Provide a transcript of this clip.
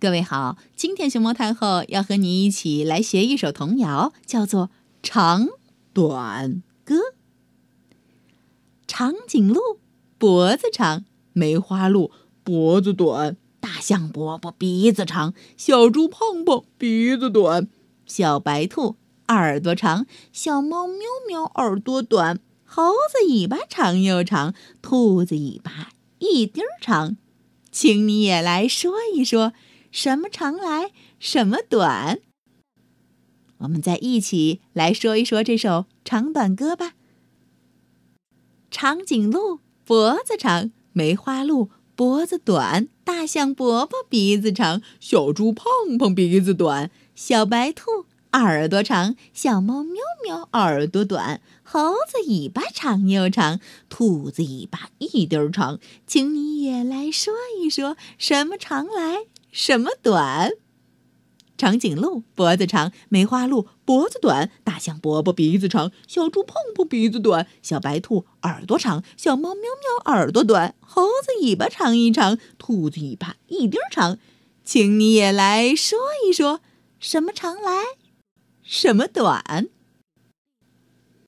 各位好，今天熊猫太后要和你一起来学一首童谣，叫做《长短歌》。长颈鹿脖子长，梅花鹿脖子短，大象伯伯鼻子长，小猪胖胖鼻子短，小白兔耳朵长，小猫喵喵耳朵短，猴子尾巴长又长，兔子尾巴一丁长，请你也来说一说。什么长来，什么短？我们再一起来说一说这首长短歌吧。长颈鹿脖子长，梅花鹿脖子短，大象伯伯鼻子长，小猪胖胖鼻子短，小白兔耳朵长，小猫喵喵耳朵短，猴子尾巴长又长，兔子尾巴一点长。请你也来说一说，什么长来？什么短？长颈鹿脖子长，梅花鹿脖子短，大象伯伯鼻子长，小猪胖胖鼻子短，小白兔耳朵长，小猫喵喵耳朵短，猴子尾巴长一长，兔子尾巴一丁长。请你也来说一说，什么长来，什么短？